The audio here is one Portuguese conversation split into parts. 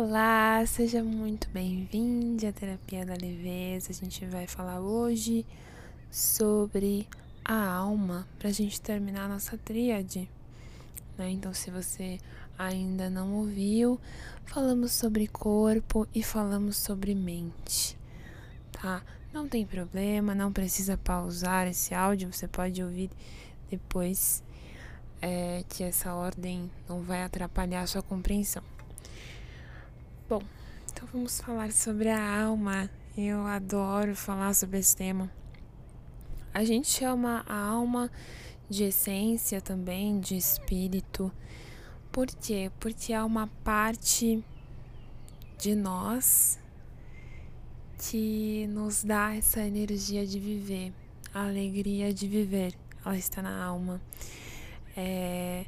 Olá, seja muito bem-vindo à Terapia da Leveza. A gente vai falar hoje sobre a alma para a gente terminar a nossa tríade. Né? Então, se você ainda não ouviu, falamos sobre corpo e falamos sobre mente, tá? Não tem problema, não precisa pausar esse áudio, você pode ouvir depois, é, que essa ordem não vai atrapalhar a sua compreensão. Bom, então vamos falar sobre a alma. Eu adoro falar sobre esse tema. A gente chama a alma de essência também, de espírito. Por quê? Porque há uma parte de nós que nos dá essa energia de viver, a alegria de viver. Ela está na alma. É,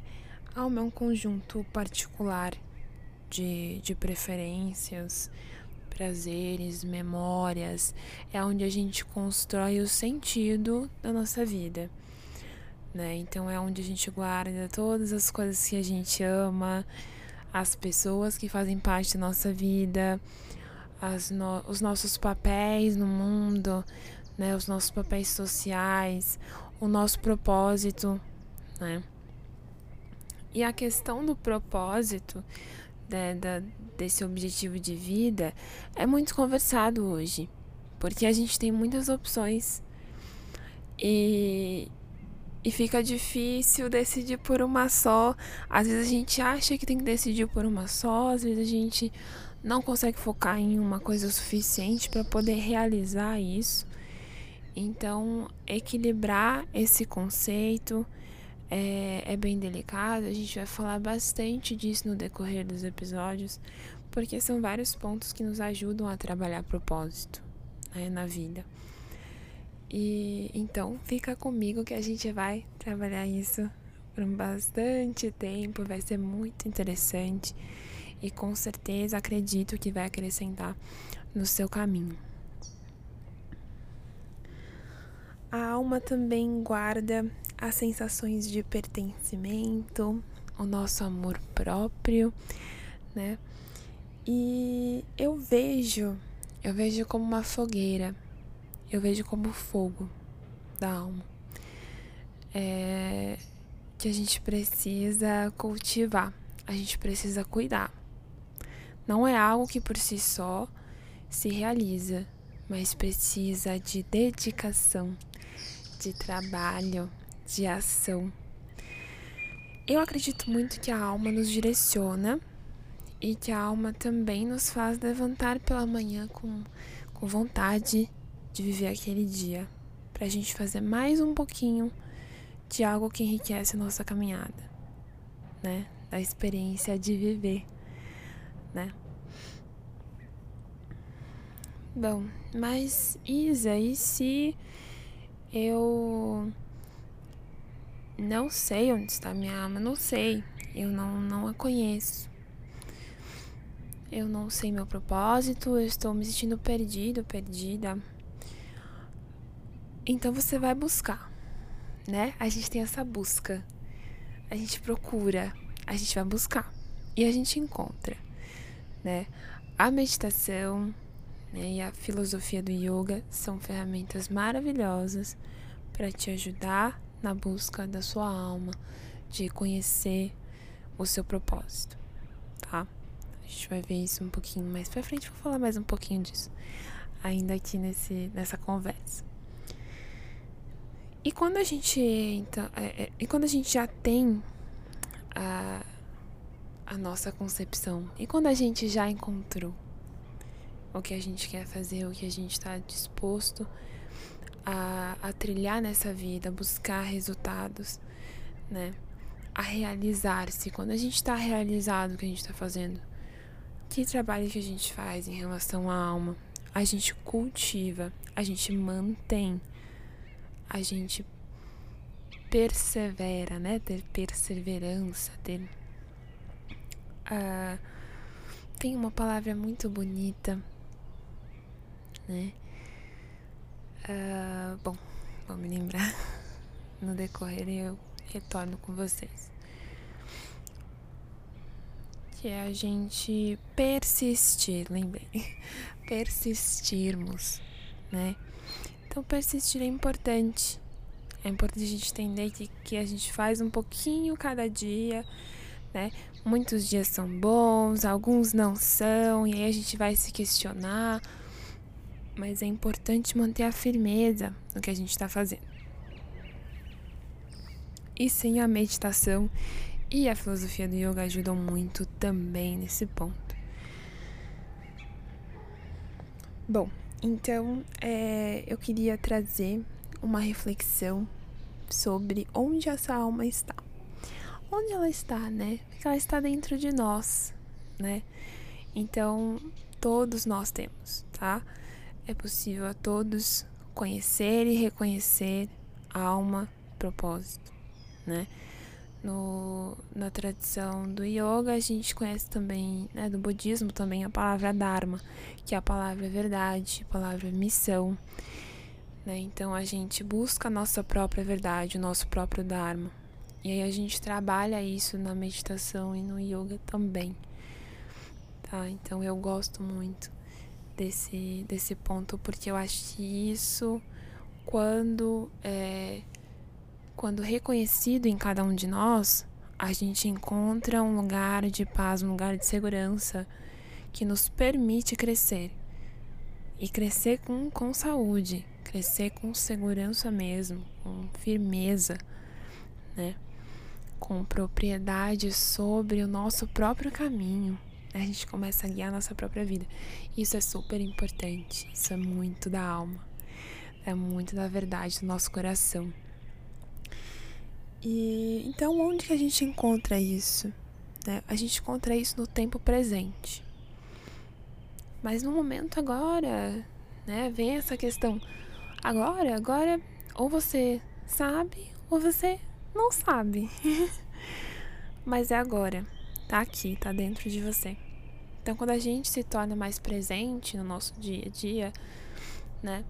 a alma é um conjunto particular de, de preferências, prazeres, memórias. É onde a gente constrói o sentido da nossa vida. Né? Então é onde a gente guarda todas as coisas que a gente ama, as pessoas que fazem parte da nossa vida, no, os nossos papéis no mundo, né? os nossos papéis sociais, o nosso propósito, né? E a questão do propósito né, da, desse objetivo de vida é muito conversado hoje, porque a gente tem muitas opções e, e fica difícil decidir por uma só. Às vezes a gente acha que tem que decidir por uma só, às vezes a gente não consegue focar em uma coisa o suficiente para poder realizar isso. Então, equilibrar esse conceito é, é bem delicado. A gente vai falar bastante disso no decorrer dos episódios, porque são vários pontos que nos ajudam a trabalhar propósito né, na vida. E então fica comigo que a gente vai trabalhar isso por bastante tempo, vai ser muito interessante e com certeza acredito que vai acrescentar no seu caminho. A alma também guarda as sensações de pertencimento, o nosso amor próprio, né? E eu vejo, eu vejo como uma fogueira, eu vejo como fogo da alma. É, que a gente precisa cultivar, a gente precisa cuidar. Não é algo que por si só se realiza, mas precisa de dedicação, de trabalho, de ação. Eu acredito muito que a alma nos direciona e que a alma também nos faz levantar pela manhã com, com vontade de viver aquele dia, para a gente fazer mais um pouquinho de algo que enriquece a nossa caminhada, né? Da experiência de viver, né? Bom, mas Isa, e se eu não sei onde está minha alma, não sei. Eu não, não a conheço. Eu não sei meu propósito, eu estou me sentindo perdido, perdida. Então você vai buscar, né? A gente tem essa busca. A gente procura, a gente vai buscar e a gente encontra, né? A meditação né, e a filosofia do yoga são ferramentas maravilhosas para te ajudar na busca da sua alma, de conhecer o seu propósito, tá? A gente vai ver isso um pouquinho mais pra frente, vou falar mais um pouquinho disso ainda aqui nesse, nessa conversa. E quando a gente então, é, é, e quando a gente já tem a, a nossa concepção, e quando a gente já encontrou o que a gente quer fazer, o que a gente está disposto a a, trilhar nessa vida, a buscar resultados, né? A realizar-se. Quando a gente está realizado o que a gente está fazendo, que trabalho que a gente faz em relação à alma? A gente cultiva, a gente mantém, a gente persevera, né? Ter perseverança, ter. Uh, tem uma palavra muito bonita, né? Uh, bom, vou me lembrar no decorrer eu retorno com vocês. que é a gente persistir, lembrei, persistirmos, né? Então, persistir é importante. É importante a gente entender que, que a gente faz um pouquinho cada dia, né? Muitos dias são bons, alguns não são, e aí a gente vai se questionar. Mas é importante manter a firmeza no que a gente está fazendo. E sim, a meditação e a filosofia do yoga ajudam muito também nesse ponto. Bom, então é, eu queria trazer uma reflexão sobre onde essa alma está. Onde ela está, né? Porque ela está dentro de nós, né? Então, todos nós temos, tá? É possível a todos conhecer e reconhecer alma, propósito, né? No, na tradição do yoga, a gente conhece também, né, do budismo também, a palavra dharma, que é a palavra verdade, a palavra missão. Né? Então a gente busca a nossa própria verdade, o nosso próprio dharma. E aí a gente trabalha isso na meditação e no yoga também. Tá? Então eu gosto muito desse, desse ponto, porque eu acho que isso, quando é, quando reconhecido em cada um de nós, a gente encontra um lugar de paz, um lugar de segurança que nos permite crescer. E crescer com, com saúde, crescer com segurança mesmo, com firmeza, né? Com propriedade sobre o nosso próprio caminho. A gente começa a guiar a nossa própria vida. Isso é super importante. Isso é muito da alma. É muito da verdade do nosso coração. E então onde que a gente encontra isso? Né? A gente encontra isso no tempo presente. Mas no momento agora, né, vem essa questão. Agora, agora ou você sabe ou você não sabe. Mas é agora. Tá aqui, tá dentro de você. Então quando a gente se torna mais presente no nosso dia a dia, né?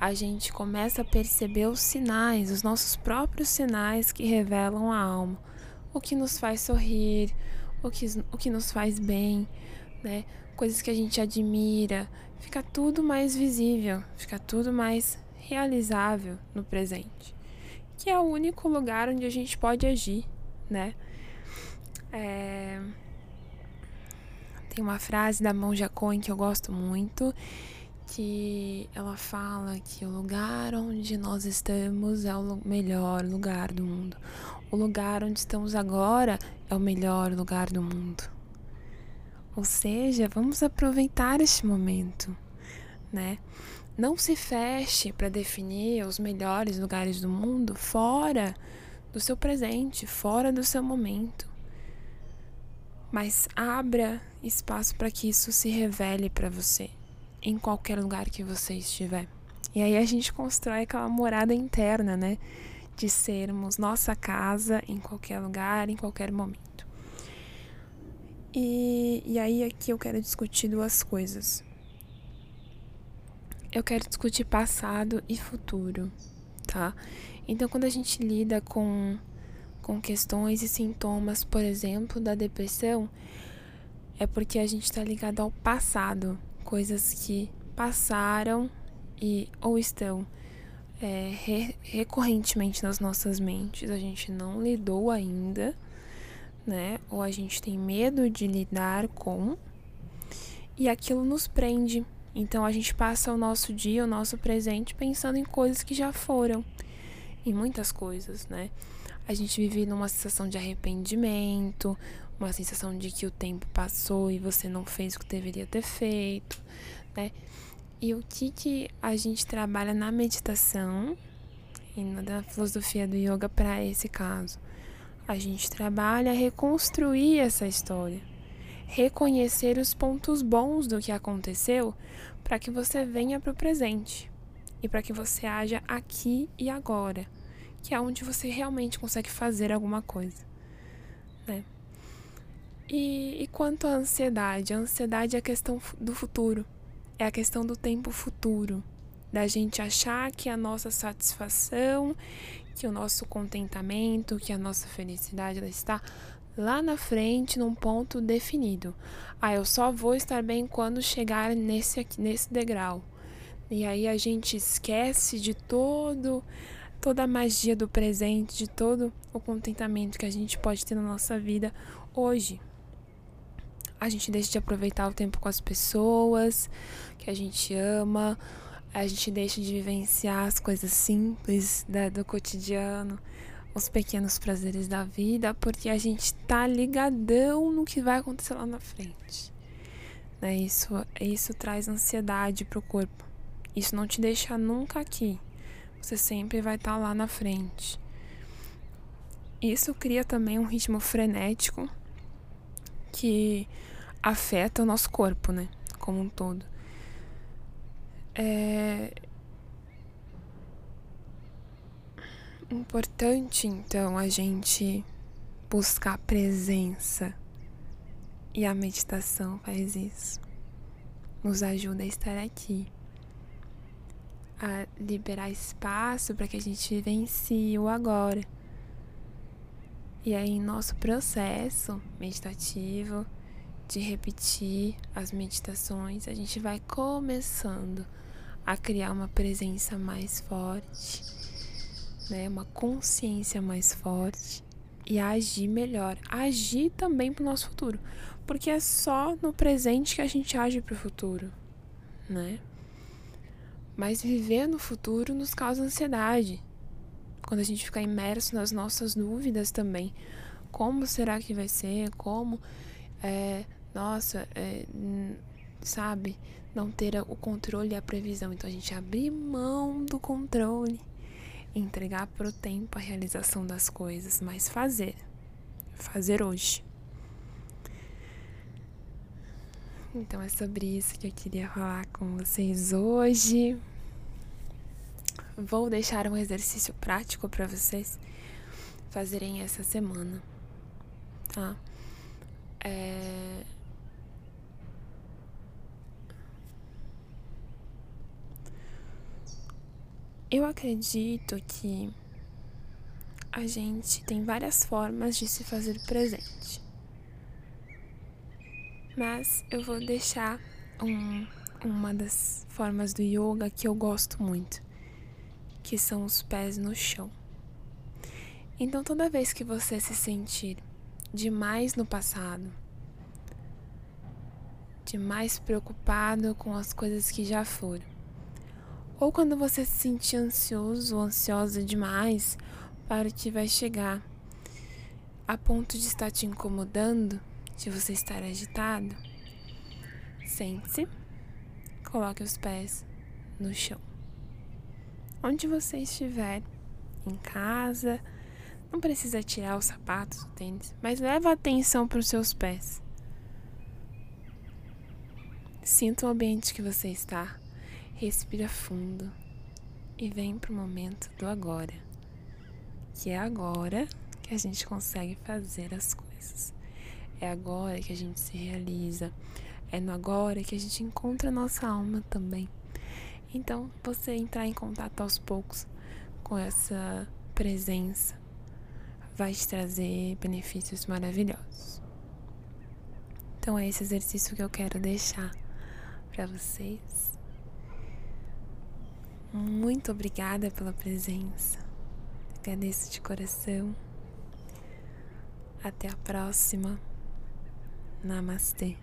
a gente começa a perceber os sinais, os nossos próprios sinais que revelam a alma. O que nos faz sorrir, o que, o que nos faz bem, né? Coisas que a gente admira. Fica tudo mais visível, fica tudo mais realizável no presente. Que é o único lugar onde a gente pode agir, né? É... Tem uma frase da Monja Coen que eu gosto muito que ela fala que o lugar onde nós estamos é o melhor lugar do mundo. O lugar onde estamos agora é o melhor lugar do mundo. Ou seja, vamos aproveitar este momento, né? Não se feche para definir os melhores lugares do mundo fora do seu presente, fora do seu momento. Mas abra espaço para que isso se revele para você em qualquer lugar que você estiver. E aí a gente constrói aquela morada interna, né? De sermos nossa casa em qualquer lugar, em qualquer momento. E, e aí aqui eu quero discutir duas coisas. Eu quero discutir passado e futuro, tá? Então quando a gente lida com, com questões e sintomas, por exemplo, da depressão, é porque a gente está ligado ao passado coisas que passaram e ou estão é, re, recorrentemente nas nossas mentes, a gente não lidou ainda, né? Ou a gente tem medo de lidar com, e aquilo nos prende. Então a gente passa o nosso dia, o nosso presente pensando em coisas que já foram, em muitas coisas, né? A gente vive numa sensação de arrependimento, uma sensação de que o tempo passou e você não fez o que deveria ter feito, né? E o que que a gente trabalha na meditação e na filosofia do yoga para esse caso? A gente trabalha reconstruir essa história, reconhecer os pontos bons do que aconteceu para que você venha para o presente e para que você haja aqui e agora, que é onde você realmente consegue fazer alguma coisa, né? E, e quanto à ansiedade? A ansiedade é a questão do futuro, é a questão do tempo futuro, da gente achar que a nossa satisfação, que o nosso contentamento, que a nossa felicidade ela está lá na frente, num ponto definido. Ah, eu só vou estar bem quando chegar nesse, nesse degrau. E aí a gente esquece de todo toda a magia do presente, de todo o contentamento que a gente pode ter na nossa vida hoje. A gente deixa de aproveitar o tempo com as pessoas que a gente ama, a gente deixa de vivenciar as coisas simples da, do cotidiano, os pequenos prazeres da vida, porque a gente tá ligadão no que vai acontecer lá na frente. Né? Isso, isso traz ansiedade pro corpo. Isso não te deixa nunca aqui. Você sempre vai estar tá lá na frente. Isso cria também um ritmo frenético que afeta o nosso corpo, né? Como um todo. É importante então a gente buscar presença e a meditação faz isso. Nos ajuda a estar aqui, a liberar espaço para que a gente vivencie o agora. E aí, nosso processo meditativo de repetir as meditações, a gente vai começando a criar uma presença mais forte, né? Uma consciência mais forte e a agir melhor, agir também para o nosso futuro, porque é só no presente que a gente age para o futuro, né? Mas viver no futuro nos causa ansiedade. Quando a gente fica imerso nas nossas dúvidas também, como será que vai ser? Como, é, nossa, é, sabe? não ter o controle e a previsão. Então a gente abrir mão do controle, entregar para o tempo a realização das coisas, mas fazer, fazer hoje. Então é sobre isso que eu queria falar com vocês hoje. Vou deixar um exercício prático para vocês fazerem essa semana, tá? É Eu acredito que a gente tem várias formas de se fazer presente. Mas eu vou deixar um, uma das formas do yoga que eu gosto muito, que são os pés no chão. Então, toda vez que você se sentir demais no passado, demais preocupado com as coisas que já foram, ou quando você se sentir ansioso ou ansiosa demais para o que vai chegar, a ponto de estar te incomodando, de você estar agitado, sente-se, coloque os pés no chão. Onde você estiver, em casa, não precisa tirar os sapatos, o tênis, mas leva atenção para os seus pés. Sinta o ambiente que você está. Respira fundo e vem para o momento do agora, que é agora que a gente consegue fazer as coisas. É agora que a gente se realiza. É no agora que a gente encontra a nossa alma também. Então, você entrar em contato aos poucos com essa presença vai te trazer benefícios maravilhosos. Então, é esse exercício que eu quero deixar para vocês. Muito obrigada pela presença. Agradeço de coração. Até a próxima. Namaste.